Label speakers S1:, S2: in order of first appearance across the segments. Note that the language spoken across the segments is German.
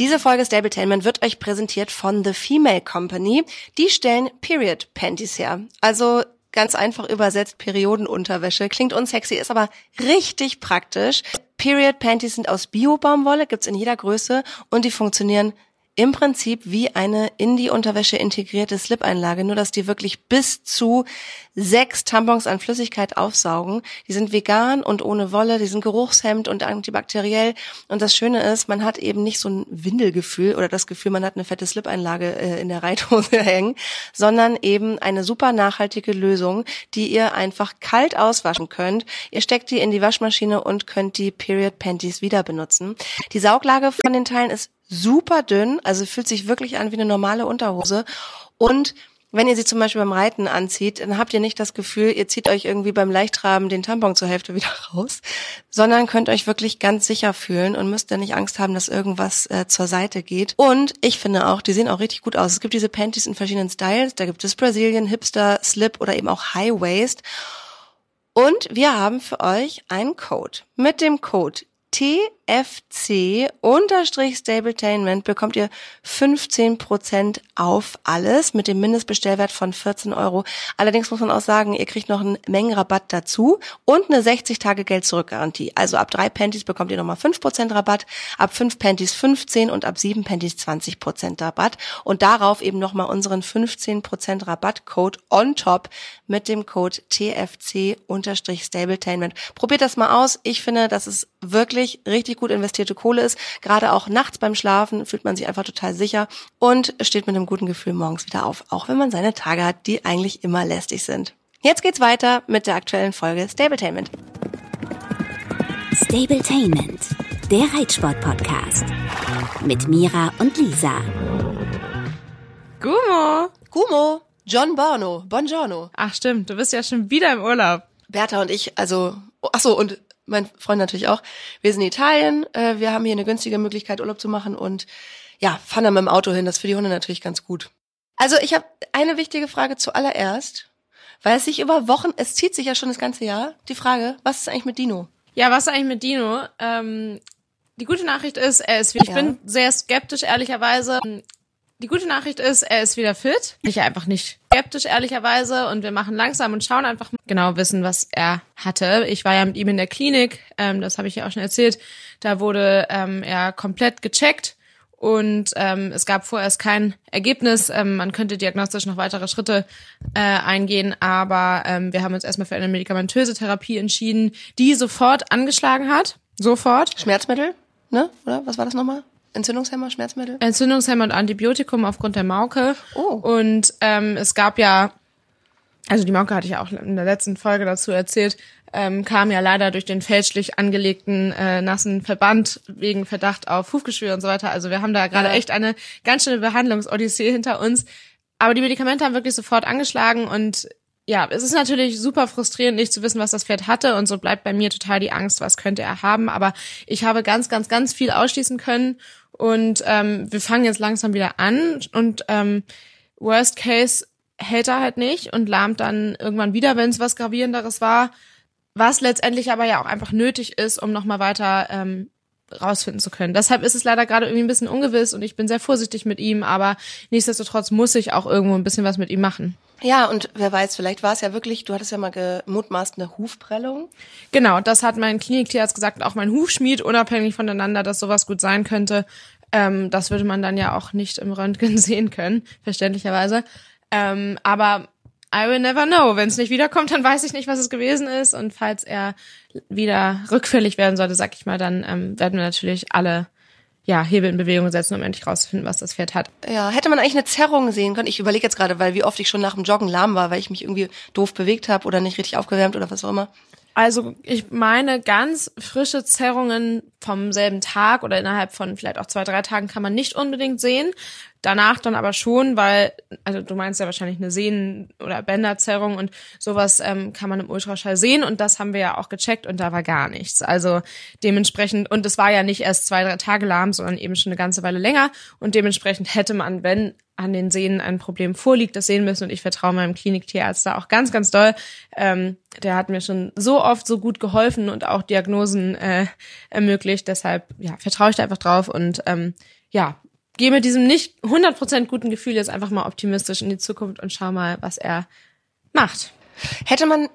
S1: Diese Folge Stabletainment wird euch präsentiert von The Female Company. Die stellen Period Panties her. Also ganz einfach übersetzt Periodenunterwäsche. Klingt unsexy, ist aber richtig praktisch. Period Panties sind aus Bio-Baumwolle, gibt's in jeder Größe und die funktionieren im Prinzip wie eine in die Unterwäsche integrierte Slip-Einlage, nur dass die wirklich bis zu sechs Tampons an Flüssigkeit aufsaugen. Die sind vegan und ohne Wolle, die sind geruchshemmend und antibakteriell. Und das Schöne ist, man hat eben nicht so ein Windelgefühl oder das Gefühl, man hat eine fette Slip-Einlage äh, in der Reithose hängen, sondern eben eine super nachhaltige Lösung, die ihr einfach kalt auswaschen könnt. Ihr steckt die in die Waschmaschine und könnt die Period Panties wieder benutzen. Die Sauglage von den Teilen ist super dünn, also fühlt sich wirklich an wie eine normale Unterhose. Und wenn ihr sie zum Beispiel beim Reiten anzieht, dann habt ihr nicht das Gefühl, ihr zieht euch irgendwie beim Leichtraben den Tampon zur Hälfte wieder raus, sondern könnt euch wirklich ganz sicher fühlen und müsst dann nicht Angst haben, dass irgendwas äh, zur Seite geht. Und ich finde auch, die sehen auch richtig gut aus. Es gibt diese Panties in verschiedenen Styles. Da gibt es Brazilian, Hipster, Slip oder eben auch High Waist. Und wir haben für euch einen Code. Mit dem Code TFC-Stabletainment bekommt ihr 15% auf alles mit dem Mindestbestellwert von 14 Euro. Allerdings muss man auch sagen, ihr kriegt noch einen Mengenrabatt dazu und eine 60-Tage-Geld-Zurück-Garantie. Also ab drei Panties bekommt ihr nochmal 5% Rabatt, ab fünf Panties 15 und ab sieben Panties 20% Rabatt und darauf eben nochmal unseren 15% Rabattcode on top mit dem Code TFC-Stabletainment. Probiert das mal aus. Ich finde, das ist wirklich wirklich richtig gut investierte Kohle ist. Gerade auch nachts beim Schlafen fühlt man sich einfach total sicher und steht mit einem guten Gefühl morgens wieder auf, auch wenn man seine Tage hat, die eigentlich immer lästig sind. Jetzt geht's weiter mit der aktuellen Folge Stabletainment.
S2: Stabletainment, der Reitsport-Podcast. Mit Mira und Lisa.
S1: Gumo. Gumo. John Bono. Buongiorno.
S3: Ach stimmt, du bist ja schon wieder im Urlaub.
S1: Bertha und ich, also, ach so, und mein Freund natürlich auch. Wir sind in Italien, äh, wir haben hier eine günstige Möglichkeit, Urlaub zu machen und ja, fahren dann mit dem Auto hin. Das ist für die Hunde natürlich ganz gut. Also ich habe eine wichtige Frage zuallererst, weil es sich über Wochen, es zieht sich ja schon das ganze Jahr, die Frage, was ist eigentlich mit Dino?
S3: Ja, was ist eigentlich mit Dino? Ähm, die gute Nachricht ist, er ist, ich ja. bin sehr skeptisch, ehrlicherweise. Die gute Nachricht ist, er ist wieder fit. Ich einfach nicht skeptisch, ehrlicherweise. Und wir machen langsam und schauen einfach genau wissen, was er hatte. Ich war ja mit ihm in der Klinik, ähm, das habe ich ja auch schon erzählt. Da wurde ähm, er komplett gecheckt und ähm, es gab vorerst kein Ergebnis. Ähm, man könnte diagnostisch noch weitere Schritte äh, eingehen, aber ähm, wir haben uns erstmal für eine medikamentöse Therapie entschieden, die sofort angeschlagen hat. Sofort.
S1: Schmerzmittel, ne? Oder was war das nochmal? Entzündungshemmer, Schmerzmittel?
S3: Entzündungshemmer und Antibiotikum aufgrund der Mauke. Oh. Und ähm, es gab ja, also die Mauke hatte ich ja auch in der letzten Folge dazu erzählt, ähm, kam ja leider durch den fälschlich angelegten äh, nassen Verband wegen Verdacht auf Hufgeschwür und so weiter. Also wir haben da gerade ja. echt eine ganz schöne Behandlungsodyssee hinter uns. Aber die Medikamente haben wirklich sofort angeschlagen und ja, es ist natürlich super frustrierend, nicht zu wissen, was das Pferd hatte und so bleibt bei mir total die Angst, was könnte er haben. Aber ich habe ganz, ganz, ganz viel ausschließen können und ähm, wir fangen jetzt langsam wieder an und ähm, Worst Case hält er halt nicht und lahmt dann irgendwann wieder, wenn es was gravierenderes war, was letztendlich aber ja auch einfach nötig ist, um nochmal weiter ähm, rausfinden zu können. Deshalb ist es leider gerade irgendwie ein bisschen ungewiss und ich bin sehr vorsichtig mit ihm, aber nichtsdestotrotz muss ich auch irgendwo ein bisschen was mit ihm machen.
S1: Ja, und wer weiß, vielleicht war es ja wirklich, du hattest ja mal gemutmaßt eine Hufprellung.
S3: Genau, das hat mein Kliniktierarzt gesagt, auch mein Hufschmied, unabhängig voneinander, dass sowas gut sein könnte. Ähm, das würde man dann ja auch nicht im Röntgen sehen können, verständlicherweise. Ähm, aber I will never know. Wenn es nicht wiederkommt, dann weiß ich nicht, was es gewesen ist. Und falls er wieder rückfällig werden sollte, sag ich mal, dann ähm, werden wir natürlich alle ja, Hebel in Bewegung setzen, um endlich rauszufinden, was das Pferd hat.
S1: Ja, hätte man eigentlich eine Zerrung sehen können? Ich überlege jetzt gerade, weil wie oft ich schon nach dem Joggen lahm war, weil ich mich irgendwie doof bewegt habe oder nicht richtig aufgewärmt oder was auch immer.
S3: Also ich meine, ganz frische Zerrungen vom selben Tag oder innerhalb von vielleicht auch zwei, drei Tagen kann man nicht unbedingt sehen. Danach dann aber schon, weil, also du meinst ja wahrscheinlich eine Sehnen- oder Bänderzerrung und sowas ähm, kann man im Ultraschall sehen und das haben wir ja auch gecheckt und da war gar nichts. Also dementsprechend, und es war ja nicht erst zwei, drei Tage lahm, sondern eben schon eine ganze Weile länger und dementsprechend hätte man, wenn an den Sehnen ein Problem vorliegt, das sehen müssen und ich vertraue meinem Kliniktierarzt da auch ganz, ganz doll. Ähm, der hat mir schon so oft so gut geholfen und auch Diagnosen äh, ermöglicht, deshalb ja, vertraue ich da einfach drauf und ähm, ja, gehe mit diesem nicht 100% guten Gefühl jetzt einfach mal optimistisch in die Zukunft und schau mal, was er macht.
S1: Hätte man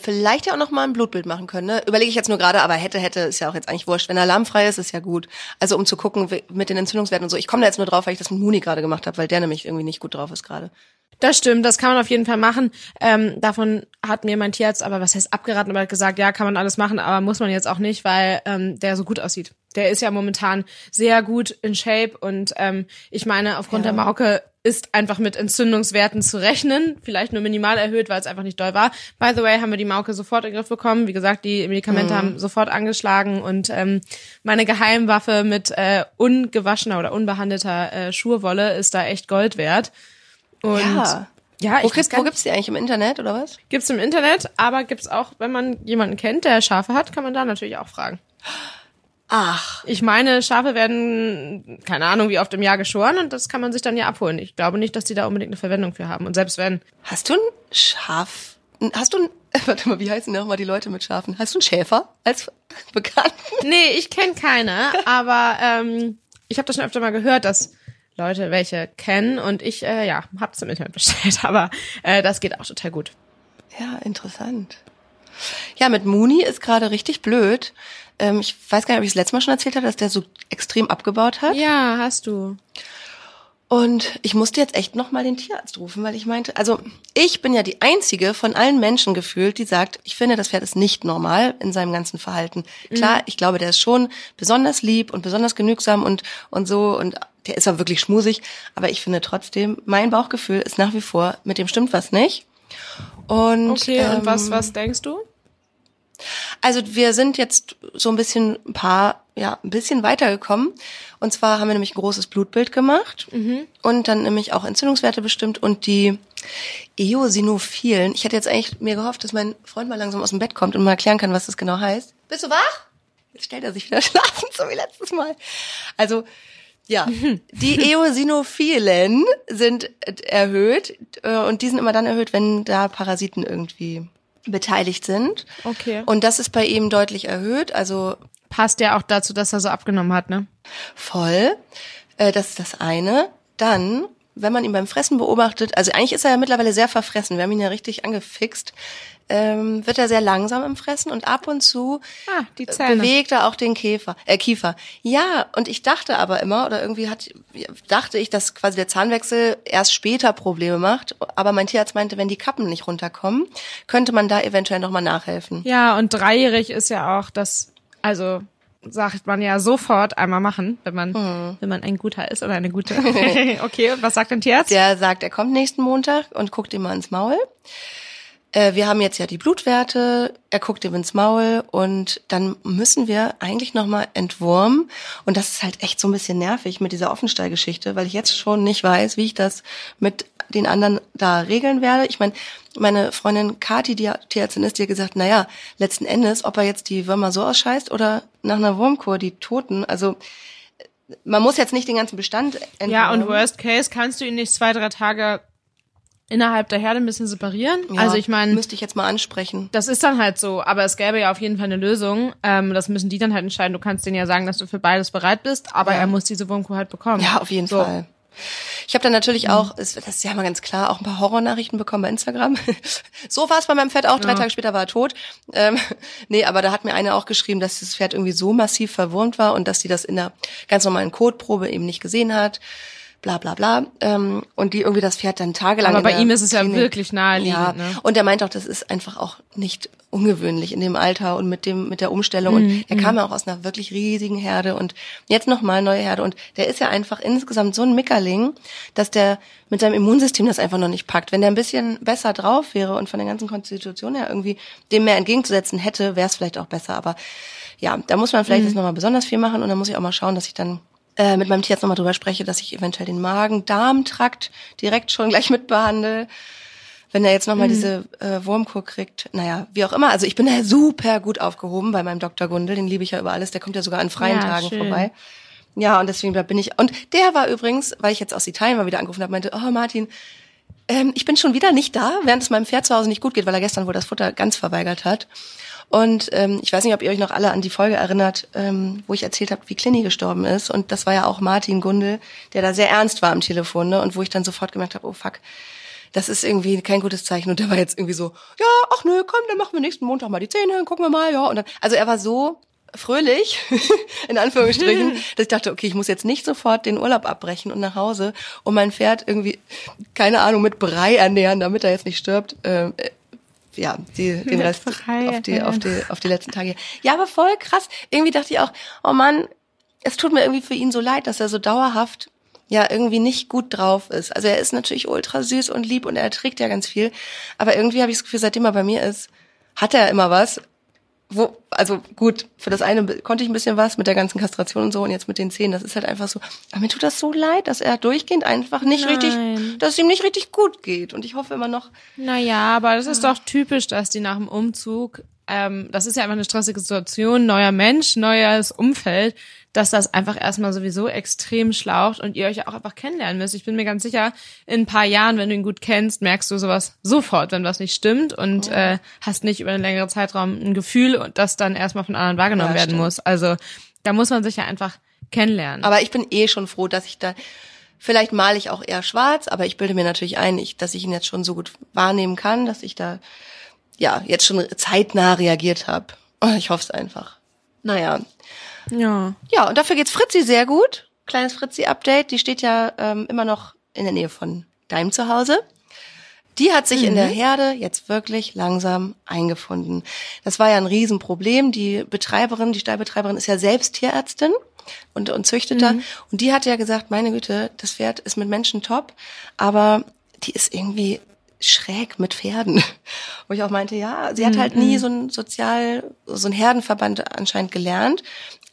S1: vielleicht ja auch noch mal ein Blutbild machen können. Ne? Überlege ich jetzt nur gerade, aber hätte, hätte, ist ja auch jetzt eigentlich wurscht. Wenn er alarmfrei ist, ist ja gut. Also um zu gucken mit den Entzündungswerten und so. Ich komme da jetzt nur drauf, weil ich das mit Muni gerade gemacht habe, weil der nämlich irgendwie nicht gut drauf ist gerade.
S3: Das stimmt, das kann man auf jeden Fall machen. Ähm, davon hat mir mein Tierarzt aber, was heißt abgeraten, aber hat gesagt, ja, kann man alles machen, aber muss man jetzt auch nicht, weil ähm, der so gut aussieht. Der ist ja momentan sehr gut in Shape und ähm, ich meine, aufgrund ja. der Mauke ist einfach mit Entzündungswerten zu rechnen, vielleicht nur minimal erhöht, weil es einfach nicht doll war. By the way, haben wir die Mauke sofort in den Griff bekommen. Wie gesagt, die Medikamente mhm. haben sofort angeschlagen und ähm, meine Geheimwaffe mit äh, ungewaschener oder unbehandelter äh, Schurwolle ist da echt Gold wert.
S1: Und ja. Ja, wo, kriegst, wo gibt's die eigentlich im Internet oder was?
S3: Gibt's im Internet, aber gibt's auch, wenn man jemanden kennt, der Schafe hat, kann man da natürlich auch fragen.
S1: Ach.
S3: Ich meine, Schafe werden, keine Ahnung, wie oft im Jahr geschoren und das kann man sich dann ja abholen. Ich glaube nicht, dass die da unbedingt eine Verwendung für haben. Und selbst wenn.
S1: Hast du ein Schaf? Hast du ein, warte mal, wie heißen nochmal die Leute mit Schafen? Hast du einen Schäfer als Bekannten?
S3: Nee, ich kenne keine, aber ähm, ich habe das schon öfter mal gehört, dass Leute welche kennen und ich, äh, ja, hab's im Internet bestellt, aber äh, das geht auch total gut.
S1: Ja, interessant. Ja, mit Mooney ist gerade richtig blöd. Ähm, ich weiß gar nicht, ob ich es letztes Mal schon erzählt habe, dass der so extrem abgebaut hat.
S3: Ja, hast du.
S1: Und ich musste jetzt echt nochmal den Tierarzt rufen, weil ich meinte, also ich bin ja die einzige von allen Menschen gefühlt, die sagt, ich finde, das Pferd ist nicht normal in seinem ganzen Verhalten. Klar, mhm. ich glaube, der ist schon besonders lieb und besonders genügsam und, und so und der ist auch wirklich schmusig, aber ich finde trotzdem, mein Bauchgefühl ist nach wie vor, mit dem stimmt was nicht. Und,
S3: okay, ähm, und was, was denkst du?
S1: Also wir sind jetzt so ein bisschen ein paar, ja, ein bisschen weitergekommen. Und zwar haben wir nämlich ein großes Blutbild gemacht mhm. und dann nämlich auch Entzündungswerte bestimmt und die Eosinophilen. Ich hätte jetzt eigentlich mir gehofft, dass mein Freund mal langsam aus dem Bett kommt und mal erklären kann, was das genau heißt. Bist du wach? Jetzt stellt er sich wieder schlafen, so wie letztes Mal. Also, ja, die Eosinophilen sind erhöht äh, und die sind immer dann erhöht, wenn da Parasiten irgendwie beteiligt sind.
S3: Okay.
S1: Und das ist bei ihm deutlich erhöht. Also
S3: passt ja auch dazu, dass er so abgenommen hat, ne?
S1: Voll. Äh, das ist das eine. Dann, wenn man ihn beim Fressen beobachtet, also eigentlich ist er ja mittlerweile sehr verfressen. Wir haben ihn ja richtig angefixt ähm, wird er sehr langsam im Fressen und ab und zu
S3: ah,
S1: bewegt er auch den Käfer, äh, Kiefer. Ja, und ich dachte aber immer, oder irgendwie hat, dachte ich, dass quasi der Zahnwechsel erst später Probleme macht. Aber mein Tierarzt meinte, wenn die Kappen nicht runterkommen, könnte man da eventuell nochmal nachhelfen.
S3: Ja, und dreijährig ist ja auch das, also sagt man ja sofort einmal machen, wenn man, mhm. wenn man ein guter ist oder eine gute. okay, und was sagt dein Tierarzt?
S1: Der sagt, er kommt nächsten Montag und guckt ihm mal ins Maul äh, wir haben jetzt ja die Blutwerte, er guckt ihm ins Maul und dann müssen wir eigentlich nochmal entwurmen. Und das ist halt echt so ein bisschen nervig mit dieser Offenstallgeschichte, weil ich jetzt schon nicht weiß, wie ich das mit den anderen da regeln werde. Ich meine, meine Freundin Kati, die Tierärztin ist, die hat gesagt, naja, letzten Endes, ob er jetzt die Würmer so ausscheißt oder nach einer Wurmkur die Toten, also man muss jetzt nicht den ganzen Bestand
S3: entwurmen. Ja, und worst case kannst du ihn nicht zwei, drei Tage innerhalb der Herde ein bisschen separieren. Ja, also ich meine,
S1: müsste ich jetzt mal ansprechen.
S3: Das ist dann halt so, aber es gäbe ja auf jeden Fall eine Lösung. Ähm, das müssen die dann halt entscheiden. Du kannst denen ja sagen, dass du für beides bereit bist, aber ja. er muss diese Wurmkuh halt bekommen.
S1: Ja, auf jeden so. Fall. Ich habe dann natürlich mhm. auch, das ist ja mal ganz klar, auch ein paar Horrornachrichten bekommen bei Instagram. so war es bei meinem Pferd auch, drei ja. Tage später war er tot. Ähm, nee, aber da hat mir eine auch geschrieben, dass das Pferd irgendwie so massiv verwurmt war und dass sie das in der ganz normalen Kotprobe eben nicht gesehen hat bla bla bla. Ähm, und die irgendwie das Pferd dann tagelang.
S3: Aber bei ihm ist es Klinik, ja wirklich naheliegend. Ja.
S1: Ne? Und er meint auch, das ist einfach auch nicht ungewöhnlich in dem Alter und mit dem mit der Umstellung. Mhm. Und er kam ja auch aus einer wirklich riesigen Herde und jetzt nochmal neue Herde. Und der ist ja einfach insgesamt so ein Mickerling, dass der mit seinem Immunsystem das einfach noch nicht packt. Wenn der ein bisschen besser drauf wäre und von der ganzen Konstitution her irgendwie dem mehr entgegenzusetzen hätte, wäre es vielleicht auch besser. Aber ja, da muss man vielleicht mhm. jetzt nochmal besonders viel machen und dann muss ich auch mal schauen, dass ich dann äh, mit meinem Tierarzt nochmal drüber spreche, dass ich eventuell den Magen-Darm-Trakt direkt schon gleich mitbehandle. Wenn er jetzt nochmal mhm. diese äh, Wurmkur kriegt, naja, wie auch immer. Also ich bin da super gut aufgehoben bei meinem Dr. Gundel, den liebe ich ja über alles. Der kommt ja sogar an freien ja, Tagen schön. vorbei. Ja, und deswegen bin ich. Und der war übrigens, weil ich jetzt aus Italien mal wieder angerufen habe, meinte, oh Martin, ähm, ich bin schon wieder nicht da, während es meinem Pferd zu Hause nicht gut geht, weil er gestern wohl das Futter ganz verweigert hat. Und ähm, ich weiß nicht, ob ihr euch noch alle an die Folge erinnert, ähm, wo ich erzählt habe, wie Clini gestorben ist. Und das war ja auch Martin Gundel, der da sehr ernst war am Telefon, ne? Und wo ich dann sofort gemerkt habe, oh fuck, das ist irgendwie kein gutes Zeichen. Und der war jetzt irgendwie so, ja, ach nö, komm, dann machen wir nächsten Montag mal die Zähne, gucken wir mal, ja. Und dann, also er war so fröhlich, in Anführungsstrichen, dass ich dachte, okay, ich muss jetzt nicht sofort den Urlaub abbrechen und nach Hause und mein Pferd irgendwie, keine Ahnung, mit Brei ernähren, damit er jetzt nicht stirbt. Ähm, ja, die, den Rest auf die, auf die, auf die letzten Tage. Ja, aber voll krass. Irgendwie dachte ich auch, oh Mann, es tut mir irgendwie für ihn so leid, dass er so dauerhaft ja irgendwie nicht gut drauf ist. Also er ist natürlich ultra süß und lieb und er trägt ja ganz viel, aber irgendwie habe ich das Gefühl, seitdem er bei mir ist, hat er immer was wo, also gut, für das eine konnte ich ein bisschen was mit der ganzen Kastration und so und jetzt mit den Zähnen, das ist halt einfach so, aber mir tut das so leid, dass er durchgehend einfach nicht Nein. richtig, dass es ihm nicht richtig gut geht und ich hoffe immer noch.
S3: Naja, aber das ist doch typisch, dass die nach dem Umzug, ähm, das ist ja einfach eine stressige Situation, neuer Mensch, neues Umfeld, dass das einfach erstmal sowieso extrem schlaucht und ihr euch ja auch einfach kennenlernen müsst. Ich bin mir ganz sicher, in ein paar Jahren, wenn du ihn gut kennst, merkst du sowas sofort, wenn was nicht stimmt und ja. äh, hast nicht über einen längeren Zeitraum ein Gefühl und das dann erstmal von anderen wahrgenommen ja, werden stimmt. muss. Also da muss man sich ja einfach kennenlernen.
S1: Aber ich bin eh schon froh, dass ich da Vielleicht male ich auch eher schwarz, aber ich bilde mir natürlich ein, ich, dass ich ihn jetzt schon so gut wahrnehmen kann, dass ich da ja jetzt schon zeitnah reagiert habe. Ich hoffe es einfach. Naja,
S3: ja.
S1: Ja, und dafür geht's Fritzi sehr gut. Kleines Fritzi-Update. Die steht ja ähm, immer noch in der Nähe von deinem Zuhause. Die hat sich mhm. in der mhm. Herde jetzt wirklich langsam eingefunden. Das war ja ein Riesenproblem. Die Betreiberin, die Stallbetreiberin ist ja selbst Tierärztin und, und Züchteter. Mhm. Und die hat ja gesagt, meine Güte, das Pferd ist mit Menschen top, aber die ist irgendwie schräg mit Pferden. Wo ich auch meinte, ja, sie hat halt nie mhm. so ein Sozial, so ein Herdenverband anscheinend gelernt.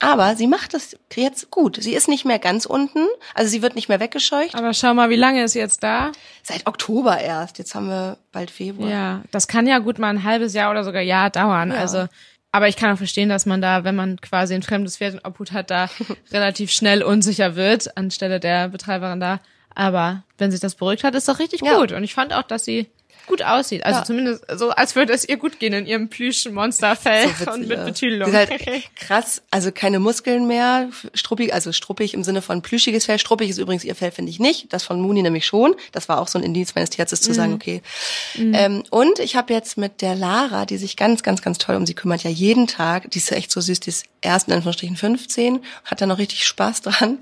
S1: Aber sie macht das jetzt gut. Sie ist nicht mehr ganz unten, also sie wird nicht mehr weggescheucht.
S3: Aber schau mal, wie lange ist sie jetzt da?
S1: Seit Oktober erst. Jetzt haben wir bald Februar.
S3: Ja, das kann ja gut mal ein halbes Jahr oder sogar Jahr dauern. Ja. Also, aber ich kann auch verstehen, dass man da, wenn man quasi ein fremdes Pferd in Obhut hat, da relativ schnell unsicher wird anstelle der Betreiberin da. Aber wenn sich das beruhigt hat, ist doch richtig ja. gut. Und ich fand auch, dass sie gut aussieht. Also ja. zumindest so, als würde es ihr gut gehen in ihrem plüschen Monsterfell so und mit Betüdelung.
S1: Halt krass, also keine Muskeln mehr, struppig, also struppig im Sinne von plüschiges Fell. Struppig ist übrigens ihr Fell, finde ich nicht. Das von Muni nämlich schon. Das war auch so ein Indiz meines Tierarztes zu mhm. sagen, okay. Mhm. Ähm, und ich habe jetzt mit der Lara, die sich ganz, ganz, ganz toll um sie kümmert, ja jeden Tag, die ist echt so süß, die ist erst in Anführungsstrichen 15, hat da noch richtig Spaß dran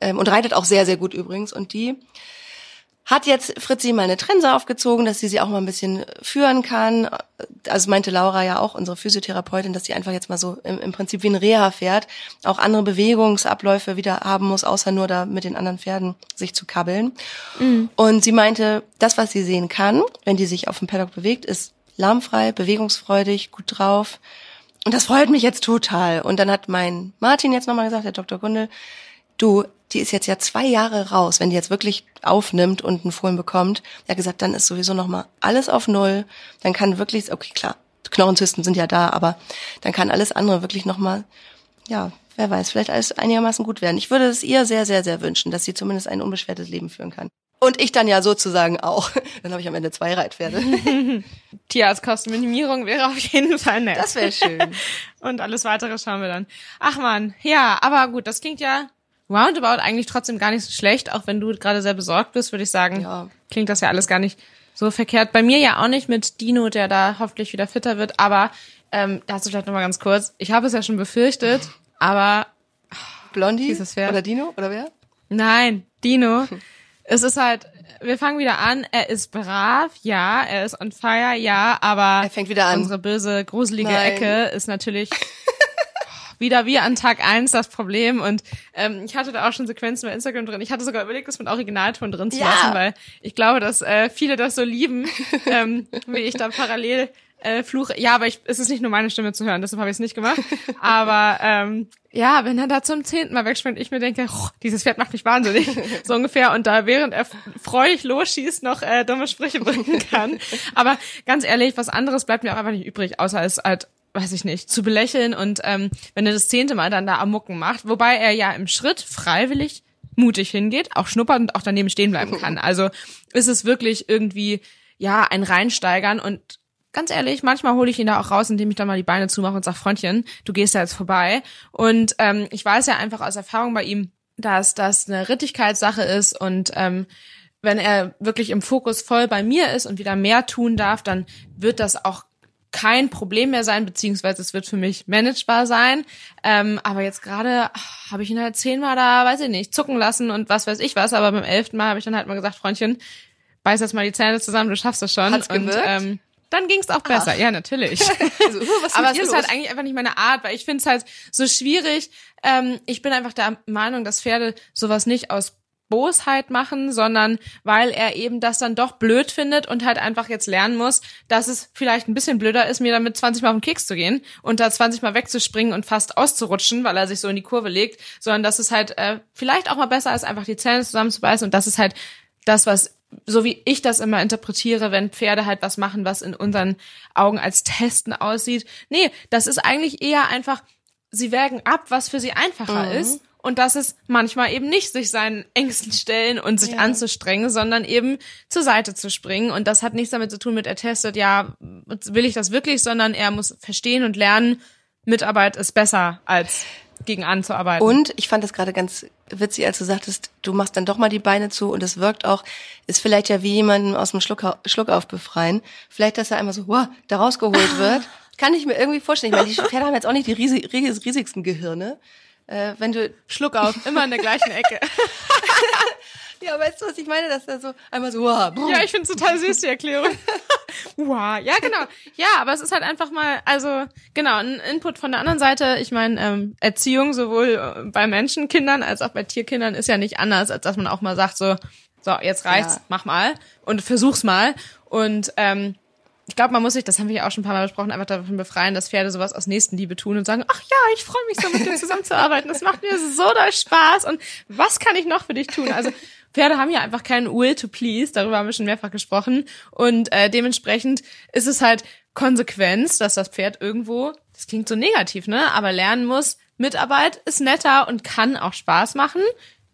S1: ähm, und reitet auch sehr, sehr gut übrigens. Und die hat jetzt Fritzi mal eine Trense aufgezogen, dass sie sie auch mal ein bisschen führen kann. Also meinte Laura ja auch, unsere Physiotherapeutin, dass sie einfach jetzt mal so im, im Prinzip wie ein Reha fährt, auch andere Bewegungsabläufe wieder haben muss, außer nur da mit den anderen Pferden sich zu kabbeln. Mhm. Und sie meinte, das, was sie sehen kann, wenn die sich auf dem Paddock bewegt, ist lahmfrei, bewegungsfreudig, gut drauf. Und das freut mich jetzt total. Und dann hat mein Martin jetzt nochmal gesagt, der Dr. Gundel, du, die ist jetzt ja zwei Jahre raus, wenn die jetzt wirklich aufnimmt und einen Fohlen bekommt, er hat gesagt, dann ist sowieso nochmal alles auf Null, dann kann wirklich, okay, klar, Knochenzysten sind ja da, aber dann kann alles andere wirklich nochmal, ja, wer weiß, vielleicht alles einigermaßen gut werden. Ich würde es ihr sehr, sehr, sehr wünschen, dass sie zumindest ein unbeschwertes Leben führen kann. Und ich dann ja sozusagen auch. Dann habe ich am Ende zwei Reitpferde.
S3: Tierarztkostenminimierung wäre auf jeden Fall nett.
S1: Das wäre schön.
S3: Und alles weitere schauen wir dann. Ach man, ja, aber gut, das klingt ja roundabout eigentlich trotzdem gar nicht so schlecht, auch wenn du gerade sehr besorgt bist, würde ich sagen. Ja. Klingt das ja alles gar nicht so verkehrt. Bei mir ja auch nicht mit Dino, der da hoffentlich wieder fitter wird, aber ähm, dazu vielleicht nochmal ganz kurz. Ich habe es ja schon befürchtet, aber
S1: Blondie oder Dino oder wer?
S3: Nein, Dino. es ist halt, wir fangen wieder an. Er ist brav, ja. Er ist on fire, ja. Aber
S1: er fängt wieder an.
S3: Unsere böse, gruselige Nein. Ecke ist natürlich wieder wie an Tag eins das Problem. Und ähm, ich hatte da auch schon Sequenzen bei Instagram drin. Ich hatte sogar überlegt, das mit Originalton drin zu ja. lassen, weil ich glaube, dass äh, viele das so lieben, ähm, wie ich da parallel äh, fluche. Ja, aber ich, es ist nicht nur meine Stimme zu hören, deshalb habe ich es nicht gemacht. Aber ähm, ja, wenn er da zum zehnten Mal wegspringt, ich mir denke, oh, dieses Pferd macht mich wahnsinnig, so ungefähr. Und da während er freudig losschießt, noch äh, dumme Sprüche bringen kann. Aber ganz ehrlich, was anderes bleibt mir auch einfach nicht übrig, außer es halt weiß ich nicht, zu belächeln und ähm, wenn er das zehnte Mal dann da am Mucken macht, wobei er ja im Schritt freiwillig mutig hingeht, auch schnuppert und auch daneben stehen bleiben kann. Also ist es wirklich irgendwie ja ein Reinsteigern und ganz ehrlich, manchmal hole ich ihn da auch raus, indem ich dann mal die Beine zumache und sage, Freundchen, du gehst da jetzt vorbei. Und ähm, ich weiß ja einfach aus Erfahrung bei ihm, dass das eine Rittigkeitssache ist und ähm, wenn er wirklich im Fokus voll bei mir ist und wieder mehr tun darf, dann wird das auch kein Problem mehr sein, beziehungsweise es wird für mich managebar sein. Ähm, aber jetzt gerade habe ich ihn halt zehnmal da, weiß ich nicht, zucken lassen und was weiß ich was. Aber beim elften Mal habe ich dann halt mal gesagt, Freundchen, beiß jetzt mal die Zähne zusammen, du schaffst das schon.
S1: Hat's
S3: und ähm, dann ging's auch besser. Ach. Ja, natürlich.
S1: Also, uh,
S3: aber es ist los? halt eigentlich einfach nicht meine Art, weil ich finde es halt so schwierig. Ähm, ich bin einfach der Meinung, dass Pferde sowas nicht aus Bosheit machen, sondern weil er eben das dann doch blöd findet und halt einfach jetzt lernen muss, dass es vielleicht ein bisschen blöder ist, mir damit 20 Mal auf den Keks zu gehen und da 20 Mal wegzuspringen und fast auszurutschen, weil er sich so in die Kurve legt, sondern dass es halt äh, vielleicht auch mal besser ist, einfach die Zähne zusammenzubeißen und das ist halt das, was so wie ich das immer interpretiere, wenn Pferde halt was machen, was in unseren Augen als Testen aussieht. Nee, das ist eigentlich eher einfach, sie wägen ab, was für sie einfacher mhm. ist und dass es manchmal eben nicht sich seinen Ängsten stellen und sich ja. anzustrengen, sondern eben zur Seite zu springen. Und das hat nichts damit zu tun mit, er testet, ja, will ich das wirklich, sondern er muss verstehen und lernen, Mitarbeit ist besser als gegen anzuarbeiten.
S1: Und ich fand das gerade ganz witzig, als du sagtest, du machst dann doch mal die Beine zu und es wirkt auch, ist vielleicht ja wie jemanden aus dem Schluck, Schluck auf befreien. Vielleicht, dass er einmal so, wow, da rausgeholt wird. Kann ich mir irgendwie vorstellen. Ich meine, die Pferde haben jetzt auch nicht die riesigsten Gehirne äh, wenn du
S3: Schluck auf, immer in der gleichen Ecke.
S1: ja, weißt du, was ich meine? Dass er so einmal so, wow,
S3: Ja, ich finde total süß, die Erklärung. wow, ja, genau. Ja, aber es ist halt einfach mal, also, genau, ein Input von der anderen Seite. Ich meine, ähm, Erziehung sowohl äh, bei Menschenkindern als auch bei Tierkindern ist ja nicht anders, als dass man auch mal sagt so, so, jetzt reicht's, ja. mach mal und versuch's mal. Und ähm, ich glaube, man muss sich, das haben wir ja auch schon ein paar Mal besprochen, einfach davon befreien, dass Pferde sowas aus Nächstenliebe tun und sagen, ach ja, ich freue mich so mit dir zusammenzuarbeiten, das macht mir so doll Spaß. Und was kann ich noch für dich tun? Also Pferde haben ja einfach keinen Will to please, darüber haben wir schon mehrfach gesprochen. Und äh, dementsprechend ist es halt Konsequenz, dass das Pferd irgendwo, das klingt so negativ, ne, aber lernen muss, Mitarbeit ist netter und kann auch Spaß machen.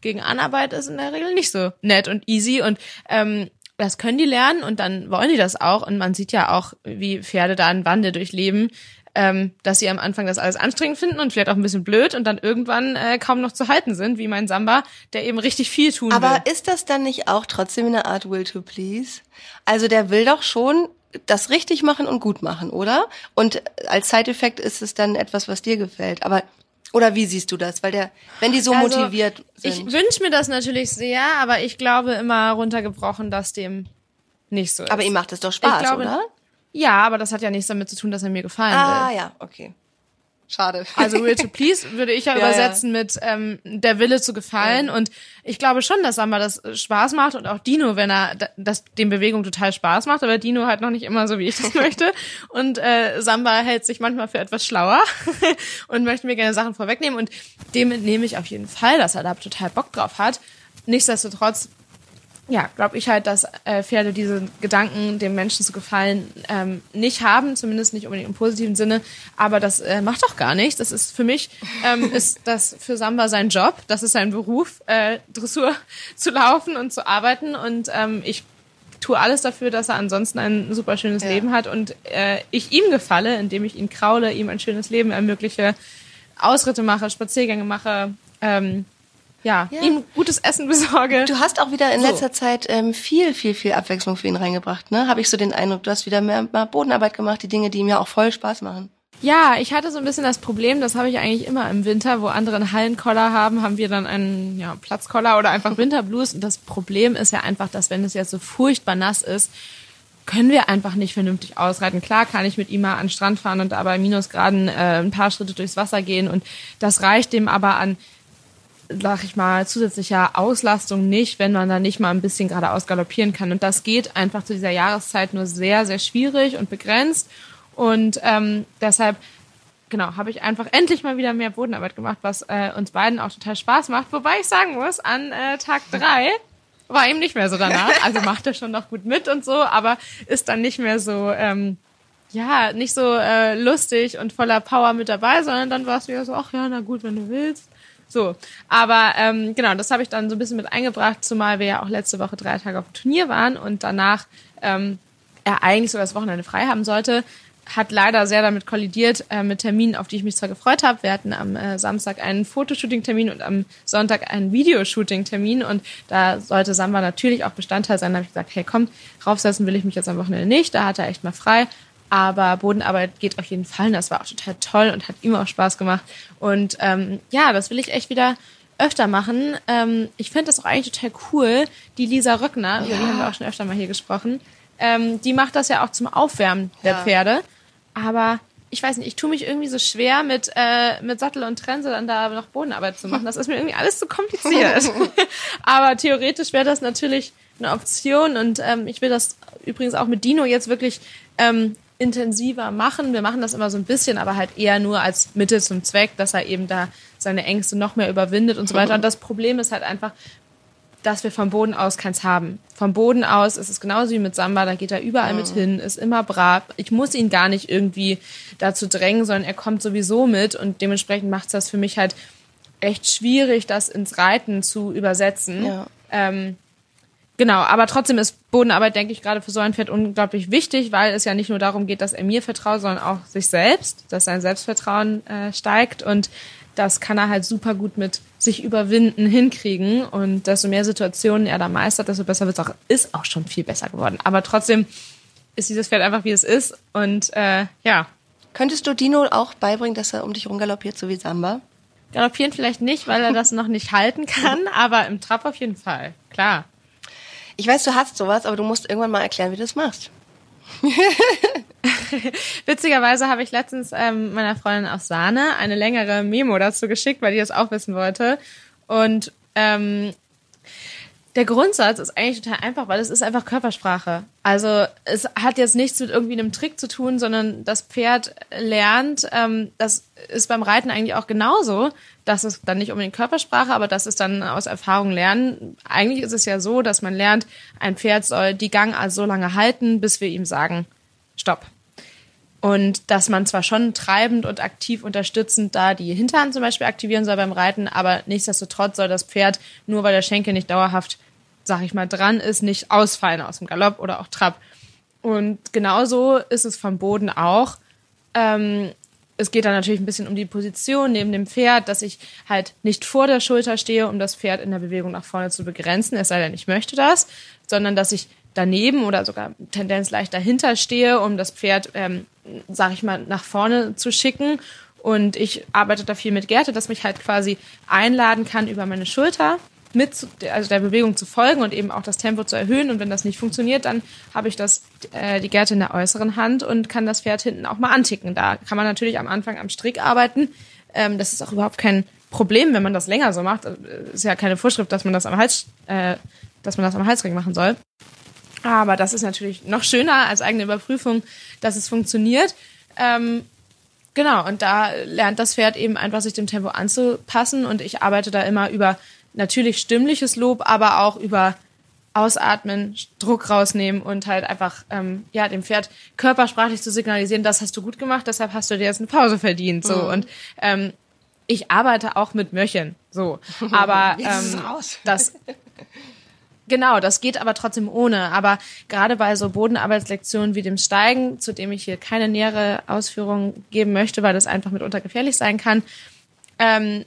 S3: Gegen Anarbeit ist in der Regel nicht so nett und easy. Und ähm, das können die lernen und dann wollen die das auch. Und man sieht ja auch, wie Pferde da einen Wandel durchleben, ähm, dass sie am Anfang das alles anstrengend finden und vielleicht auch ein bisschen blöd und dann irgendwann äh, kaum noch zu halten sind, wie mein Samba, der eben richtig viel tun
S1: Aber
S3: will.
S1: Aber ist das dann nicht auch trotzdem eine Art Will to Please? Also der will doch schon das richtig machen und gut machen, oder? Und als Side-Effekt ist es dann etwas, was dir gefällt. Aber oder wie siehst du das? Weil der, wenn die so also, motiviert sind.
S3: Ich wünsche mir das natürlich sehr, aber ich glaube immer runtergebrochen, dass dem nicht so ist.
S1: Aber ihm macht es doch Spaß, glaube, oder?
S3: Ja, aber das hat ja nichts damit zu tun, dass er mir gefallen
S1: ah,
S3: will.
S1: Ah ja, okay. Schade.
S3: Also Will to Please würde ich ja, ja übersetzen ja. mit ähm, der Wille zu gefallen. Ja. Und ich glaube schon, dass Samba das Spaß macht und auch Dino, wenn er das dem Bewegung total Spaß macht, aber Dino halt noch nicht immer so, wie ich das möchte. Und äh, Samba hält sich manchmal für etwas schlauer und möchte mir gerne Sachen vorwegnehmen. Und dem entnehme ich auf jeden Fall, dass er da total Bock drauf hat. Nichtsdestotrotz ja, glaube ich halt, dass äh, Pferde diese Gedanken, dem Menschen zu gefallen, ähm, nicht haben, zumindest nicht unbedingt im positiven Sinne. Aber das äh, macht doch gar nichts. Das ist für mich, ähm, ist das für Samba sein Job, das ist sein Beruf, äh, Dressur zu laufen und zu arbeiten. Und ähm, ich tue alles dafür, dass er ansonsten ein super schönes ja. Leben hat und äh, ich ihm gefalle, indem ich ihn kraule, ihm ein schönes Leben ermögliche, Ausritte mache, Spaziergänge mache. Ähm, ja, ja, ihm gutes Essen besorge.
S1: Du hast auch wieder in so. letzter Zeit ähm, viel, viel, viel Abwechslung für ihn reingebracht, ne? Habe ich so den Eindruck, du hast wieder mehr, mehr Bodenarbeit gemacht, die Dinge, die ihm ja auch voll Spaß machen.
S3: Ja, ich hatte so ein bisschen das Problem, das habe ich eigentlich immer im Winter, wo andere einen Hallenkoller haben, haben wir dann einen ja, Platzkoller oder einfach Winterblues. Und das Problem ist ja einfach, dass wenn es jetzt so furchtbar nass ist, können wir einfach nicht vernünftig ausreiten. Klar kann ich mit ihm mal an den Strand fahren und da bei Minusgraden äh, ein paar Schritte durchs Wasser gehen und das reicht dem aber an sag ich mal, zusätzlicher Auslastung nicht, wenn man da nicht mal ein bisschen geradeaus galoppieren kann. Und das geht einfach zu dieser Jahreszeit nur sehr, sehr schwierig und begrenzt. Und ähm, deshalb, genau, habe ich einfach endlich mal wieder mehr Bodenarbeit gemacht, was äh, uns beiden auch total Spaß macht. Wobei ich sagen muss, an äh, Tag drei war ihm nicht mehr so danach. Also macht er schon noch gut mit und so, aber ist dann nicht mehr so, ähm, ja, nicht so äh, lustig und voller Power mit dabei, sondern dann war es wieder so, ach ja, na gut, wenn du willst. So, aber ähm, genau, das habe ich dann so ein bisschen mit eingebracht, zumal wir ja auch letzte Woche drei Tage auf dem Turnier waren und danach ähm, er eigentlich sogar das Wochenende frei haben sollte, hat leider sehr damit kollidiert äh, mit Terminen, auf die ich mich zwar gefreut habe. Wir hatten am äh, Samstag einen Fotoshooting-Termin und am Sonntag einen Videoshooting-Termin und da sollte Samba natürlich auch Bestandteil sein. Da habe ich gesagt, hey komm, raufsetzen will ich mich jetzt am Wochenende nicht. Da hat er echt mal frei. Aber Bodenarbeit geht auf jeden Fall. Das war auch total toll und hat ihm auch Spaß gemacht. Und ähm, ja, das will ich echt wieder öfter machen. Ähm, ich finde das auch eigentlich total cool. Die Lisa Röckner, ja. über die haben wir auch schon öfter mal hier gesprochen, ähm, die macht das ja auch zum Aufwärmen der ja. Pferde. Aber ich weiß nicht, ich tue mich irgendwie so schwer mit, äh, mit Sattel und Trense dann da noch Bodenarbeit zu machen. Das ist mir irgendwie alles zu kompliziert. Aber theoretisch wäre das natürlich eine Option und ähm, ich will das übrigens auch mit Dino jetzt wirklich ähm, intensiver machen. Wir machen das immer so ein bisschen, aber halt eher nur als Mittel zum Zweck, dass er eben da seine Ängste noch mehr überwindet und so weiter. Und das Problem ist halt einfach, dass wir vom Boden aus keins haben. Vom Boden aus ist es genauso wie mit Samba, da geht er überall mit hin, ist immer brav. Ich muss ihn gar nicht irgendwie dazu drängen, sondern er kommt sowieso mit und dementsprechend macht es das für mich halt echt schwierig, das ins Reiten zu übersetzen. Ja. Ähm, genau, aber trotzdem ist Bodenarbeit, denke ich, gerade für so ein Pferd unglaublich wichtig, weil es ja nicht nur darum geht, dass er mir vertraut, sondern auch sich selbst, dass sein Selbstvertrauen äh, steigt und das kann er halt super gut mit sich überwinden hinkriegen. Und desto mehr Situationen er da meistert, desto besser wird es auch. Ist auch schon viel besser geworden. Aber trotzdem ist dieses Pferd einfach wie es ist. Und äh, ja.
S1: Könntest du Dino auch beibringen, dass er um dich rumgaloppiert, so wie Samba?
S3: Galoppieren vielleicht nicht, weil er das noch nicht halten kann, aber im Trab auf jeden Fall. Klar.
S1: Ich weiß, du hast sowas, aber du musst irgendwann mal erklären, wie du das machst.
S3: Witzigerweise habe ich letztens ähm, meiner Freundin aus Sahne eine längere Memo dazu geschickt, weil die das auch wissen wollte. Und ähm, der Grundsatz ist eigentlich total einfach, weil es ist einfach Körpersprache. Also es hat jetzt nichts mit irgendwie einem Trick zu tun, sondern das Pferd lernt, ähm, das ist beim Reiten eigentlich auch genauso. Das ist dann nicht unbedingt Körpersprache, aber das ist dann aus Erfahrung lernen. Eigentlich ist es ja so, dass man lernt, ein Pferd soll die Gangart so lange halten, bis wir ihm sagen, stopp. Und dass man zwar schon treibend und aktiv unterstützend da die Hinterhand zum Beispiel aktivieren soll beim Reiten, aber nichtsdestotrotz soll das Pferd, nur weil der Schenkel nicht dauerhaft, sag ich mal, dran ist, nicht ausfallen aus dem Galopp oder auch Trab. Und genauso ist es vom Boden auch. Ähm, es geht dann natürlich ein bisschen um die Position neben dem Pferd, dass ich halt nicht vor der Schulter stehe, um das Pferd in der Bewegung nach vorne zu begrenzen, es sei denn, ich möchte das, sondern dass ich daneben oder sogar Tendenz leicht dahinter stehe, um das Pferd, ähm, sag ich mal, nach vorne zu schicken. Und ich arbeite da viel mit Gerte, dass mich halt quasi einladen kann, über meine Schulter mit, zu, also der Bewegung zu folgen und eben auch das Tempo zu erhöhen. Und wenn das nicht funktioniert, dann habe ich das, äh, die Gerte in der äußeren Hand und kann das Pferd hinten auch mal anticken. Da kann man natürlich am Anfang am Strick arbeiten. Ähm, das ist auch überhaupt kein Problem, wenn man das länger so macht. Äh, ist ja keine Vorschrift, dass man das am Hals, äh, dass man das am Halsring machen soll. Aber das ist natürlich noch schöner als eigene Überprüfung, dass es funktioniert. Ähm, genau, und da lernt das Pferd eben einfach, sich dem Tempo anzupassen. Und ich arbeite da immer über natürlich stimmliches Lob, aber auch über Ausatmen, Druck rausnehmen und halt einfach ähm, ja dem Pferd körpersprachlich zu signalisieren, das hast du gut gemacht, deshalb hast du dir jetzt eine Pause verdient. So mhm. und ähm, ich arbeite auch mit Möchen, so, aber ähm, das Genau, das geht aber trotzdem ohne. Aber gerade bei so Bodenarbeitslektionen wie dem Steigen, zu dem ich hier keine nähere Ausführung geben möchte, weil das einfach mitunter gefährlich sein kann, ähm,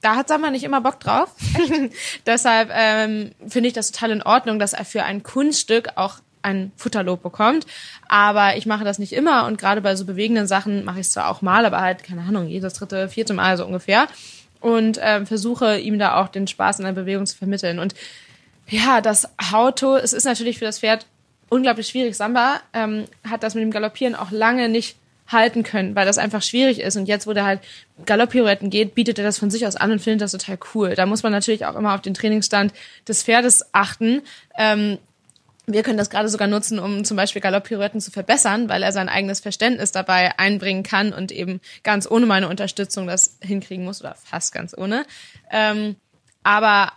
S3: da hat Sammer nicht immer Bock drauf. Deshalb ähm, finde ich das total in Ordnung, dass er für ein Kunststück auch ein Futterlob bekommt. Aber ich mache das nicht immer und gerade bei so bewegenden Sachen mache ich es zwar auch mal, aber halt, keine Ahnung, jedes dritte, vierte Mal so ungefähr. Und ähm, versuche ihm da auch den Spaß in der Bewegung zu vermitteln. Und ja, das Auto, es ist natürlich für das Pferd unglaublich schwierig. Samba ähm, hat das mit dem Galoppieren auch lange nicht halten können, weil das einfach schwierig ist. Und jetzt, wo der halt Galopppirouetten geht, bietet er das von sich aus an und findet das total cool. Da muss man natürlich auch immer auf den Trainingsstand des Pferdes achten. Ähm, wir können das gerade sogar nutzen, um zum Beispiel Galopppirouetten zu verbessern, weil er sein eigenes Verständnis dabei einbringen kann und eben ganz ohne meine Unterstützung das hinkriegen muss oder fast ganz ohne. Ähm, aber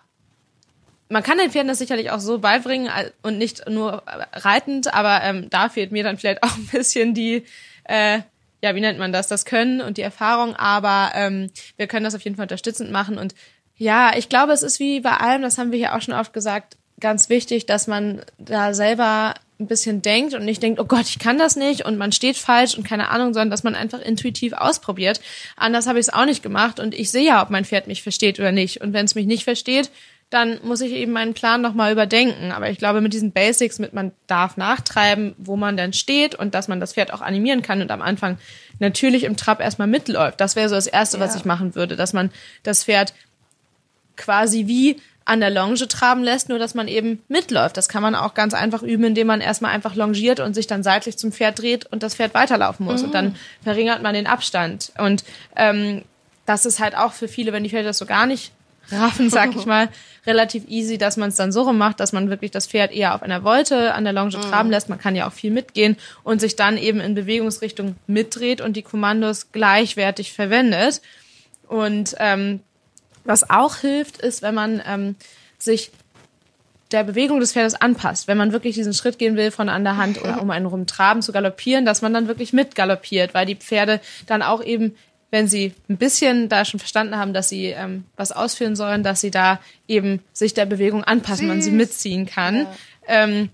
S3: man kann den Pferden das sicherlich auch so beibringen und nicht nur reitend, aber ähm, da fehlt mir dann vielleicht auch ein bisschen die, äh, ja, wie nennt man das, das Können und die Erfahrung, aber ähm, wir können das auf jeden Fall unterstützend machen und ja, ich glaube, es ist wie bei allem, das haben wir hier auch schon oft gesagt, ganz wichtig, dass man da selber ein bisschen denkt und nicht denkt, oh Gott, ich kann das nicht und man steht falsch und keine Ahnung, sondern dass man einfach intuitiv ausprobiert. Anders habe ich es auch nicht gemacht und ich sehe ja, ob mein Pferd mich versteht oder nicht. Und wenn es mich nicht versteht, dann muss ich eben meinen Plan nochmal überdenken. Aber ich glaube, mit diesen Basics, mit man darf nachtreiben, wo man denn steht und dass man das Pferd auch animieren kann und am Anfang natürlich im Trab erstmal mitläuft. Das wäre so das Erste, ja. was ich machen würde, dass man das Pferd quasi wie an der Longe traben lässt, nur dass man eben mitläuft. Das kann man auch ganz einfach üben, indem man erstmal einfach longiert und sich dann seitlich zum Pferd dreht und das Pferd weiterlaufen muss. Mhm. Und dann mhm. verringert man den Abstand. Und ähm, das ist halt auch für viele, wenn die Pferde das so gar nicht raffen, sag ich mal, relativ easy, dass man es dann so rum macht, dass man wirklich das Pferd eher auf einer Wolte an der Longe mhm. traben lässt. Man kann ja auch viel mitgehen und sich dann eben in Bewegungsrichtung mitdreht und die Kommandos gleichwertig verwendet. Und ähm, was auch hilft, ist, wenn man ähm, sich der Bewegung des Pferdes anpasst. Wenn man wirklich diesen Schritt gehen will von an der Hand oder um einen rumtraben zu galoppieren, dass man dann wirklich mitgaloppiert, weil die Pferde dann auch eben, wenn sie ein bisschen da schon verstanden haben, dass sie ähm, was ausführen sollen, dass sie da eben sich der Bewegung anpassen, man sie mitziehen kann. Ja. Ähm,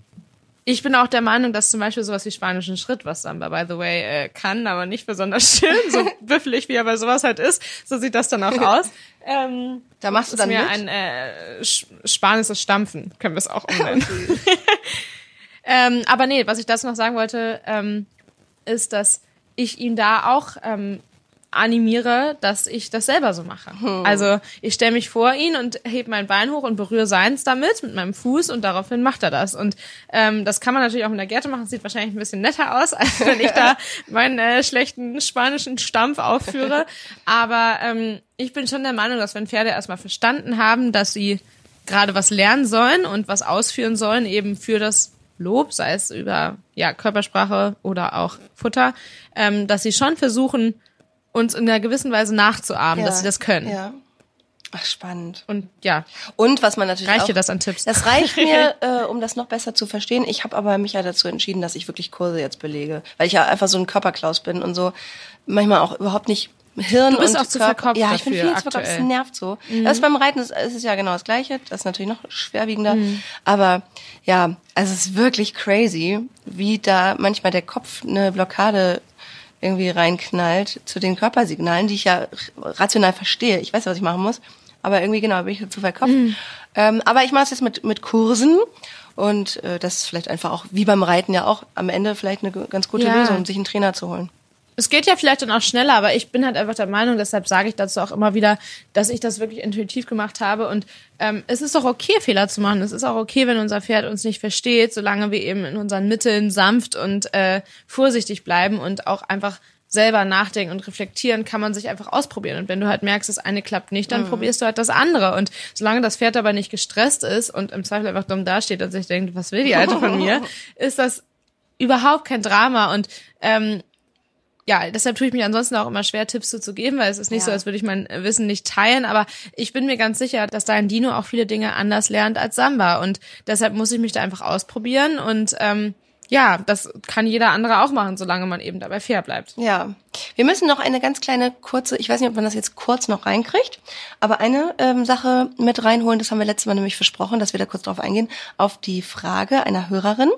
S3: ich bin auch der Meinung, dass zum Beispiel sowas wie spanischen Schritt, was Samba, by the way, äh, kann, aber nicht besonders schön, so büffelig wie er bei sowas halt ist, so sieht das dann auch aus. Ähm,
S1: da machst du dann
S3: mir mit? ein äh, spanisches Stampfen, können wir es auch umnennen. ähm, aber nee, was ich dazu noch sagen wollte, ähm, ist, dass ich ihn da auch ähm, animiere, dass ich das selber so mache. Hm. Also ich stelle mich vor ihn und heb mein Bein hoch und berühre seins damit mit meinem Fuß und daraufhin macht er das. Und ähm, das kann man natürlich auch in der Gärte machen. Sieht wahrscheinlich ein bisschen netter aus, als wenn ich da meinen äh, schlechten spanischen Stampf aufführe. Aber ähm, ich bin schon der Meinung, dass wenn Pferde erstmal verstanden haben, dass sie gerade was lernen sollen und was ausführen sollen, eben für das Lob, sei es über ja Körpersprache oder auch Futter, ähm, dass sie schon versuchen, uns in einer gewissen Weise nachzuahmen, ja. dass sie das können.
S1: Ja. Ach, spannend.
S3: Und ja.
S1: Und was man natürlich
S3: reicht
S1: auch,
S3: dir das an Tipps?
S1: Das reicht mir, äh, um das noch besser zu verstehen. Ich habe aber mich ja dazu entschieden, dass ich wirklich Kurse jetzt belege, weil ich ja einfach so ein Körperklaus bin und so manchmal auch überhaupt nicht Hirn
S3: du bist
S1: und
S3: auch zu verkopft
S1: Ja, ich bin viel
S3: zu verkopft.
S1: Das nervt so. Mhm. Das ist beim Reiten ist, ist es ja genau das Gleiche. Das ist natürlich noch schwerwiegender. Mhm. Aber ja, also es ist wirklich crazy, wie da manchmal der Kopf eine Blockade irgendwie reinknallt zu den Körpersignalen, die ich ja rational verstehe. Ich weiß, was ich machen muss, aber irgendwie genau bin ich dazu verkopft. Mhm. Ähm, aber ich mache es jetzt mit mit Kursen und äh, das ist vielleicht einfach auch wie beim Reiten ja auch am Ende vielleicht eine ganz gute ja. Lösung, sich einen Trainer zu holen.
S3: Es geht ja vielleicht dann auch schneller, aber ich bin halt einfach der Meinung, deshalb sage ich dazu auch immer wieder, dass ich das wirklich intuitiv gemacht habe. Und ähm, es ist auch okay, Fehler zu machen. Es ist auch okay, wenn unser Pferd uns nicht versteht, solange wir eben in unseren Mitteln sanft und äh, vorsichtig bleiben und auch einfach selber nachdenken und reflektieren, kann man sich einfach ausprobieren. Und wenn du halt merkst, das eine klappt nicht, dann mhm. probierst du halt das andere. Und solange das Pferd aber nicht gestresst ist und im Zweifel einfach dumm dasteht und sich denkt, was will die Alte von mir, ist das überhaupt kein Drama. Und ähm, ja, deshalb tue ich mich ansonsten auch immer schwer, Tipps zu, zu geben, weil es ist nicht ja. so, als würde ich mein Wissen nicht teilen, aber ich bin mir ganz sicher, dass dein Dino auch viele Dinge anders lernt als Samba und deshalb muss ich mich da einfach ausprobieren und ähm, ja, das kann jeder andere auch machen, solange man eben dabei fair bleibt.
S1: Ja. Wir müssen noch eine ganz kleine kurze, ich weiß nicht, ob man das jetzt kurz noch reinkriegt, aber eine ähm, Sache mit reinholen, das haben wir letztes Mal nämlich versprochen, dass wir da kurz drauf eingehen, auf die Frage einer Hörerin,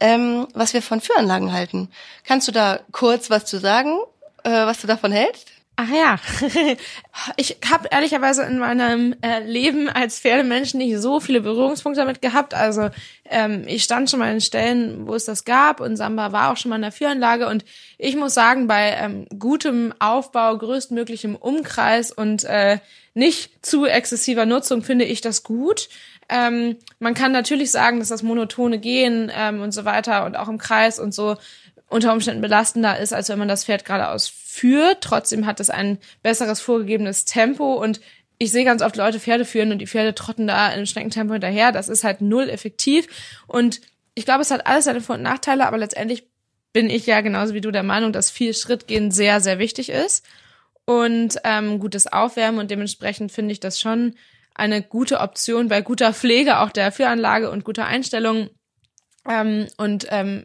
S1: ähm, was wir von Führanlagen halten. Kannst du da kurz was zu sagen, äh, was du davon hältst?
S3: Ach ja, ich habe ehrlicherweise in meinem äh, Leben als Pferdemensch nicht so viele Berührungspunkte damit gehabt. Also ähm, ich stand schon mal in Stellen, wo es das gab und Samba war auch schon mal in der Führanlage und ich muss sagen, bei ähm, gutem Aufbau, größtmöglichem Umkreis und äh, nicht zu exzessiver Nutzung finde ich das gut. Ähm, man kann natürlich sagen, dass das monotone Gehen ähm, und so weiter und auch im Kreis und so unter Umständen belastender ist, als wenn man das Pferd geradeaus führt. Trotzdem hat es ein besseres vorgegebenes Tempo und ich sehe ganz oft Leute Pferde führen und die Pferde trotten da in Schneckentempo hinterher. Das ist halt null effektiv. Und ich glaube, es hat alles seine Vor- und Nachteile, aber letztendlich bin ich ja genauso wie du der Meinung, dass viel Schrittgehen sehr, sehr wichtig ist. Und ähm, gutes Aufwärmen und dementsprechend finde ich das schon eine gute Option bei guter Pflege auch der Führanlage und guter Einstellung. Ähm, und ähm,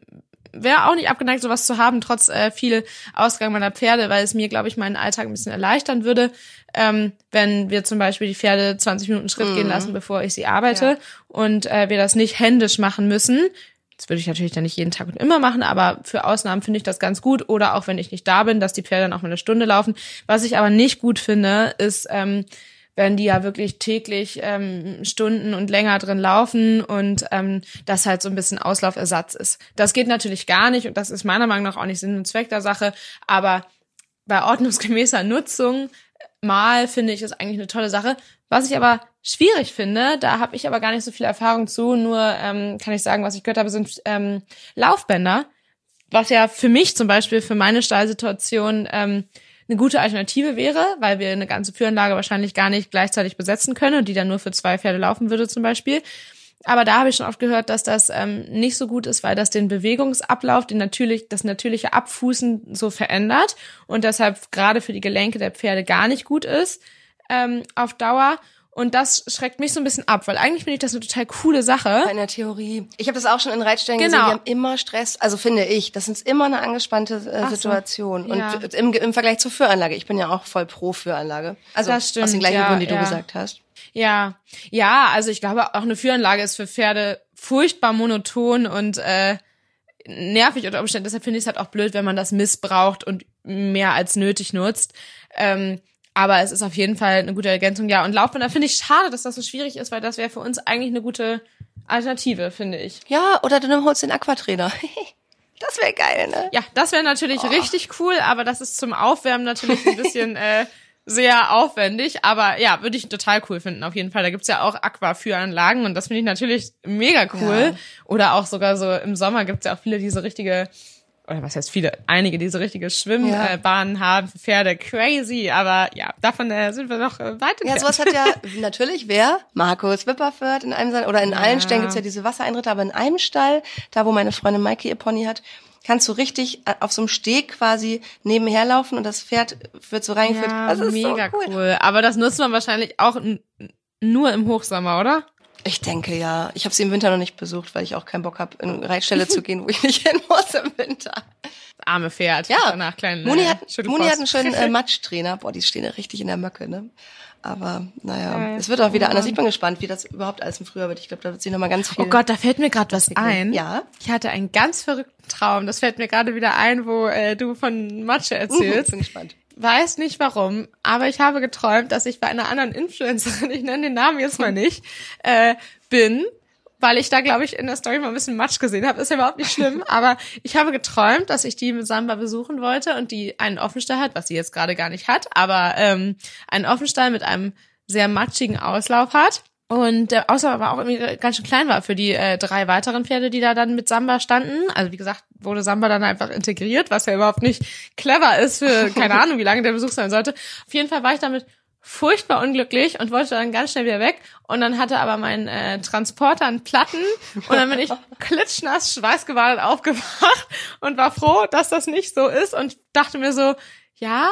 S3: wäre auch nicht abgeneigt, sowas zu haben, trotz äh, viel Ausgang meiner Pferde, weil es mir, glaube ich, meinen Alltag ein bisschen erleichtern würde, ähm, wenn wir zum Beispiel die Pferde 20 Minuten Schritt mhm. gehen lassen, bevor ich sie arbeite ja. und äh, wir das nicht händisch machen müssen. Das würde ich natürlich dann nicht jeden Tag und immer machen, aber für Ausnahmen finde ich das ganz gut. Oder auch wenn ich nicht da bin, dass die Pferde dann auch mal eine Stunde laufen. Was ich aber nicht gut finde, ist, ähm, wenn die ja wirklich täglich ähm, Stunden und länger drin laufen und ähm, das halt so ein bisschen Auslaufersatz ist. Das geht natürlich gar nicht und das ist meiner Meinung nach auch nicht Sinn und Zweck der Sache, aber bei ordnungsgemäßer Nutzung mal finde ich ist eigentlich eine tolle Sache. Was ich aber schwierig finde, da habe ich aber gar nicht so viel Erfahrung zu, nur ähm, kann ich sagen, was ich gehört habe, sind ähm, Laufbänder, was ja für mich zum Beispiel, für meine Stallsituation ähm, eine gute Alternative wäre, weil wir eine ganze Führanlage wahrscheinlich gar nicht gleichzeitig besetzen können und die dann nur für zwei Pferde laufen würde zum Beispiel. Aber da habe ich schon oft gehört, dass das ähm, nicht so gut ist, weil das den Bewegungsablauf, den natürlich, das natürliche Abfußen so verändert und deshalb gerade für die Gelenke der Pferde gar nicht gut ist ähm, auf Dauer. Und das schreckt mich so ein bisschen ab, weil eigentlich finde ich das eine total coole Sache.
S1: In der Theorie. Ich habe das auch schon in Reitstellen
S3: Genau.
S1: gesehen, die haben immer Stress, also finde ich, das ist immer eine angespannte äh,
S3: so.
S1: Situation. Und
S3: Ja.
S1: im, im Vergleich zur Führanlage, ich bin ja auch voll pro Führanlage. Also
S3: Das stimmt,
S1: aus den gleichen
S3: ja,
S1: Gründen, die du
S3: ja.
S1: gesagt hast.
S3: Ja, ja, also ich glaube, auch eine Führanlage ist für Pferde furchtbar monoton und äh, nervig unter Umständen. Deshalb finde ich es halt auch blöd, wenn man das missbraucht und mehr als nötig nutzt. Ähm, aber es ist auf jeden Fall eine gute Ergänzung. Ja, und Laufbänder finde ich schade, dass das so schwierig ist, weil das wäre für uns eigentlich eine gute Alternative, finde ich.
S1: Ja, oder du holst den Aquatrainer. das wäre geil, ne?
S3: Ja, das wäre natürlich richtig cool, aber das ist zum Aufwärmen natürlich ein bisschen äh, sehr aufwendig. Aber ja, würde ich total cool finden, auf jeden Fall. Da gibt's ja auch Aquaführanlagen und das finde ich natürlich mega cool.
S1: Ja.
S3: Oder auch sogar so im Sommer gibt's ja auch viele, die so richtige, oder was heißt viele, einige, die so richtige
S1: Ja.
S3: Schwimmbahnen haben für Pferde. Crazy, aber ja, davon äh, sind wir noch äh, weit
S1: Ja,
S3: entfernt.
S1: sowas hat ja natürlich wer? Markus Wipperfürth in einem seiner, oder in allen Stellen gibt's ja diese Wassereinritte, aber in einem Stall, da wo meine Freundin Maike ihr Pony hat, kannst du richtig äh, auf so einem Steg quasi nebenher laufen und das Pferd wird so reingeführt.
S3: ja,
S1: das ist
S3: mega
S1: so cool.
S3: cool. Aber das nutzt man wahrscheinlich auch nur im Hochsommer, oder?
S1: Ich denke ja. Ich habe sie im Winter noch nicht besucht, weil ich auch keinen Bock habe, in eine Reitstelle zu gehen, wo ich nicht hin muss im Winter.
S3: arme Pferd.
S1: Ja,
S3: Danach kleinen,
S1: Muni
S3: äh,
S1: hat,
S3: Schüttelfrost.
S1: Muni hat einen schönen äh, Matschtrainer. Boah, die stehen ja richtig in der Möcke, ne? Aber naja,
S3: Geil.
S1: es wird auch wieder anders. Ich bin gespannt, wie das überhaupt alles im Frühjahr wird. Ich glaube, da wird sich noch mal ganz viel.
S3: Oh Gott, da fällt mir gerade was ein.
S1: Ja.
S3: Ich hatte einen ganz verrückten Traum. Das fällt mir gerade wieder ein, wo äh, du von Matsche
S1: Ich
S3: erzählst.
S1: bin gespannt.
S3: Weiß nicht warum, aber ich habe geträumt, dass ich bei einer anderen Influencerin, ich nenne den Namen jetzt mal nicht, äh, bin, weil ich da, glaube ich, in der Story mal ein bisschen Matsch gesehen habe. Ist ja überhaupt nicht schlimm, aber ich habe geträumt, dass ich die mit Samba besuchen wollte und die einen Offenstall hat, was sie jetzt gerade gar nicht hat, aber ähm, einen Offenstall mit einem sehr matschigen Auslauf hat. Und der Auslauf aber auch irgendwie ganz schön klein war für die äh, drei weiteren Pferde, die da dann mit Samba standen. Also wie gesagt, wurde Samba dann einfach integriert, was ja überhaupt nicht clever ist für keine Ahnung, wie lange der Besuch sein sollte. Auf jeden Fall war ich damit furchtbar unglücklich und wollte dann ganz schnell wieder weg. Und dann hatte aber mein äh, Transporter einen Platten und dann bin ich klitschnass, schweißgebadet aufgewacht und war froh, dass das nicht so ist und dachte mir so, ja,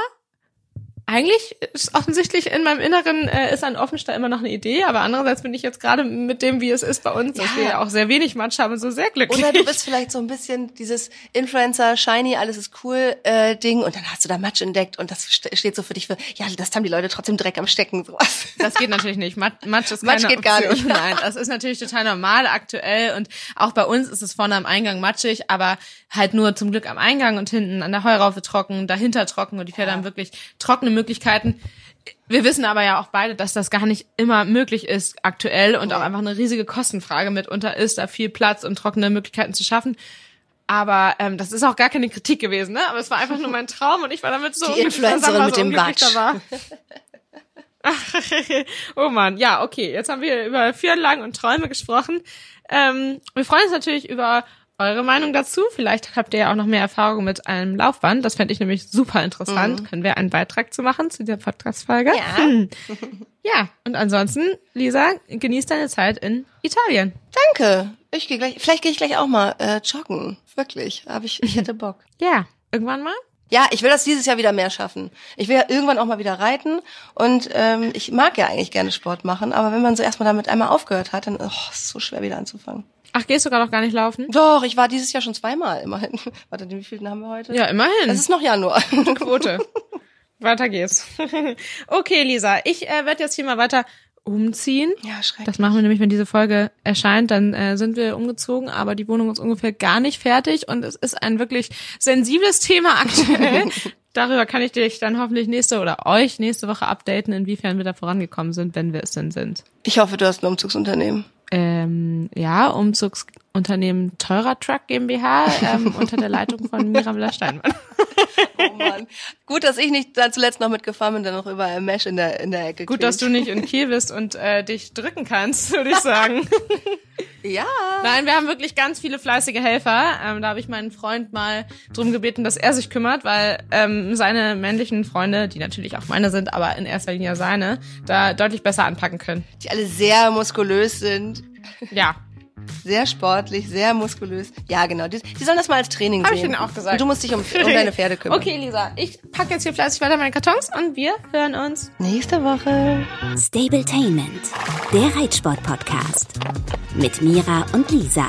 S3: eigentlich ist offensichtlich in meinem Inneren äh, ist ein Offenstall immer noch eine Idee, aber andererseits bin ich jetzt gerade mit dem, wie es ist bei uns, dass
S1: Ja.
S3: wir ja auch sehr wenig Matsch haben, so sehr glücklich.
S1: Oder du bist vielleicht so ein bisschen dieses Influencer, shiny, alles ist cool äh, Ding und dann hast du da Matsch entdeckt und das st- steht so für dich für, ja, das haben die Leute trotzdem Dreck am Stecken, sowas.
S3: Das geht natürlich nicht. Mat Matsch ist
S1: Matsch
S3: keine
S1: geht gar
S3: Option.
S1: nicht.
S3: Nein, das ist natürlich total normal aktuell und auch bei uns ist es vorne am Eingang matschig, aber halt nur zum Glück am Eingang und hinten an der Heuraufe trocken, dahinter trocken und die Pferde haben wirklich trockene Möglichkeiten. Wir wissen aber ja auch beide, dass das gar nicht immer möglich ist aktuell und auch einfach eine riesige Kostenfrage mitunter ist, da viel Platz und trockene Möglichkeiten zu schaffen. Aber ähm, das ist auch gar keine Kritik gewesen, ne? Aber es war einfach nur mein Traum und ich war damit so
S1: Die Influencerin mit
S3: so
S1: dem
S3: war. oh man, ja, okay. Jetzt haben wir über Führanlagen und Träume gesprochen. Ähm, wir freuen uns natürlich über eure Meinung dazu. Vielleicht habt ihr ja auch noch mehr Erfahrung mit einem Laufband. Das fände ich nämlich super interessant. Können wir einen Beitrag zu machen zu dieser Podcast-Folge?
S1: Ja.
S3: Hm. Ja, und ansonsten, Lisa, genieß deine Zeit in Italien.
S1: Danke. Ich gehe gleich, vielleicht gehe ich gleich auch mal äh, joggen. Wirklich. Hab ich, ich hätte Bock.
S3: Ja, irgendwann mal.
S1: Ja, ich will das dieses Jahr wieder mehr schaffen. Ich will ja irgendwann auch mal wieder reiten und ähm, ich mag ja eigentlich gerne Sport machen, aber wenn man so erstmal damit einmal aufgehört hat, dann oh, ist es so schwer wieder anzufangen.
S3: Ach, gehst du gerade noch gar nicht laufen?
S1: Doch, ich war dieses Jahr schon zweimal immerhin. Warte, wie vielen haben wir heute?
S3: Ja, immerhin.
S1: Es ist noch Januar.
S3: Quote. weiter geht's. okay, Lisa, ich äh, werde jetzt hier mal weiter umziehen.
S1: Ja, schrecklich.
S3: Das machen wir nämlich, wenn diese Folge erscheint, dann äh, sind wir umgezogen, aber die Wohnung ist ungefähr gar nicht fertig und es ist ein wirklich sensibles Thema aktuell. Darüber kann ich dich dann hoffentlich nächste oder euch nächste Woche updaten, inwiefern wir da vorangekommen sind, wenn wir es denn sind.
S1: Ich hoffe, du hast ein Umzugsunternehmen.
S3: Ähm, ja, Umzugsunternehmen Teurer Truck GmbH ähm, unter der Leitung von Mira Steinmann.
S1: Oh Mann. Gut, dass ich nicht da zuletzt noch mitgefahren bin, dann noch überall Mesh in der, in der Ecke
S3: Gut, dass du nicht in Kiel bist und äh, dich drücken kannst, würde ich sagen.
S1: Ja.
S3: Nein, wir haben wirklich ganz viele fleißige Helfer. Ähm, da habe ich meinen Freund mal drum gebeten, dass er sich kümmert, weil ähm, seine männlichen Freunde, die natürlich auch meine sind, aber in erster Linie seine, da deutlich besser anpacken können.
S1: Die alle sehr muskulös sind.
S3: Ja.
S1: Sehr sportlich, sehr muskulös. Ja, genau. Die, die sollen das mal als Training
S3: Hab
S1: sehen.
S3: ich ihnen auch gesagt.
S1: Und du musst dich um, um deine Pferde kümmern.
S3: Okay, Lisa, ich packe jetzt hier fleißig weiter meine Kartons und wir hören uns.
S1: Nächste Woche.
S2: Stabletainment, der Reitsport-Podcast. Mit Mira und Lisa.